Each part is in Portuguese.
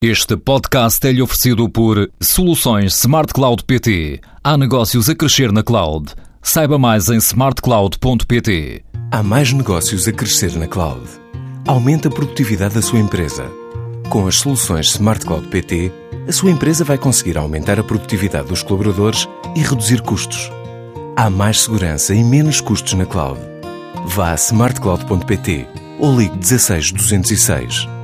Este podcast é-lhe oferecido por Soluções Smart Cloud PT. Há negócios a crescer na cloud. Saiba mais em smartcloud.pt. Há mais negócios a crescer na cloud. Aumente a produtividade da sua empresa. Com as soluções Smart Cloud PT, a sua empresa vai conseguir aumentar a produtividade dos colaboradores e reduzir custos. Há mais segurança e menos custos na cloud. Vá a smartcloud.pt ou ligue 16 206.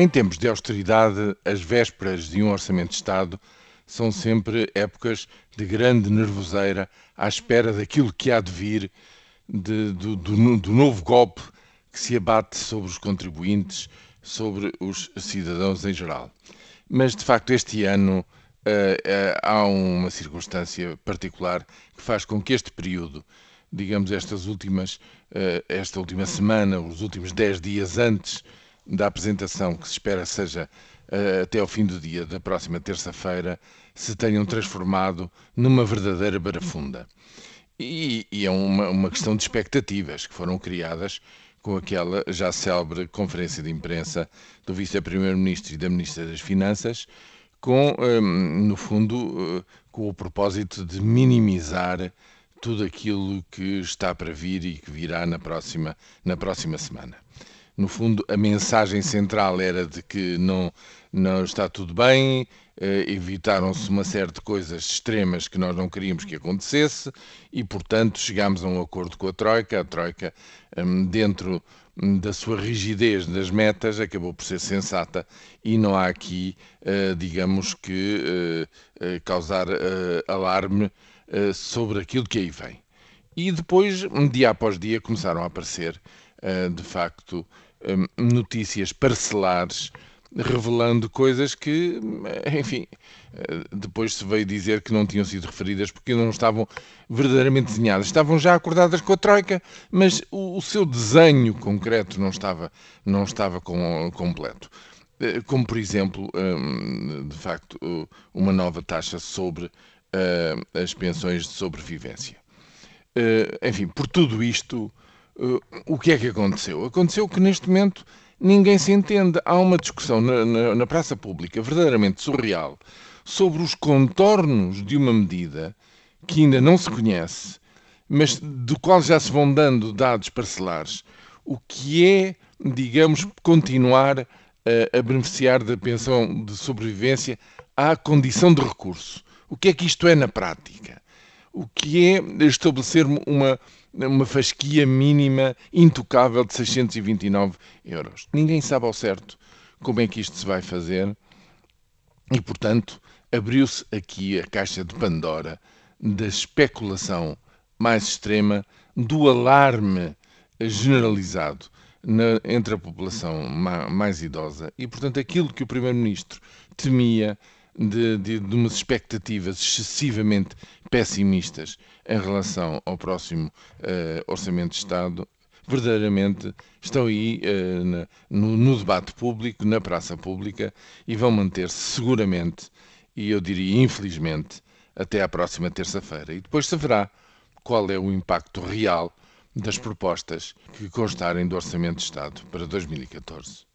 Em tempos de austeridade, as vésperas de um orçamento de Estado são sempre épocas de grande nervoseira à espera daquilo que há de vir, de, do, do, do novo golpe que se abate sobre os contribuintes, sobre os cidadãos em geral. Mas, de facto, este ano uh, uh, há uma circunstância particular que faz com que este período, digamos, estas últimas, uh, esta última semana, os últimos dez dias antes da apresentação, que se espera seja uh, até ao fim do dia da próxima terça-feira, se tenham transformado numa verdadeira barafunda. E, e é uma, uma questão de expectativas que foram criadas com aquela já célebre conferência de imprensa do Vice-Primeiro-Ministro e da Ministra das Finanças, com, ehm, no fundo, uh, com o propósito de minimizar tudo aquilo que está para vir e que virá na próxima, na próxima semana no fundo, a mensagem central era de que não, não está tudo bem, eh, evitaram-se uma série de coisas extremas que nós não queríamos que acontecesse e, portanto, chegámos a um acordo com a Troika. A Troika, hum, dentro da sua rigidez das metas, acabou por ser sensata e não há aqui, eh, digamos que, eh, causar alarme sobre aquilo que aí vem. E depois, dia após dia, começaram a aparecer, de facto, Hum, notícias parcelares revelando coisas que, enfim, eh, depois se veio dizer que não tinham sido referidas porque não estavam verdadeiramente desenhadas. Estavam já acordadas com a Troika, mas o, o seu desenho concreto não estava, não estava com, completo. Eh, como, por exemplo, hum, de facto, uma nova taxa sobre eh, as pensões de sobrevivência. Enfim, por tudo isto, o que é que aconteceu? Aconteceu que neste momento ninguém se entende. Há uma discussão na, na, na praça pública verdadeiramente surreal sobre os contornos de uma medida que ainda não se conhece, mas do qual já se vão dando dados parcelares, o que é, digamos, continuar a, a beneficiar da pensão de sobrevivência à condição de recurso. O que é que isto é na prática? O que é estabelecer uma, uma fasquia mínima intocável de 629 euros. Ninguém sabe ao certo como é que isto se vai fazer e, portanto, abriu-se aqui a caixa de Pandora da especulação mais extrema, do alarme generalizado na, entre a população mais idosa e, portanto, aquilo que o Primeiro-Ministro temia de, de, de umas expectativas excessivamente pessimistas em relação ao próximo uh, Orçamento de Estado, verdadeiramente estão aí uh, na, no, no, debate público, na praça pública e vão manter-se seguramente, e eu diria infelizmente, até à próxima terça-feira. E depois se verá qual é o impacto real das propostas que constarem do Orçamento de Estado para 2014.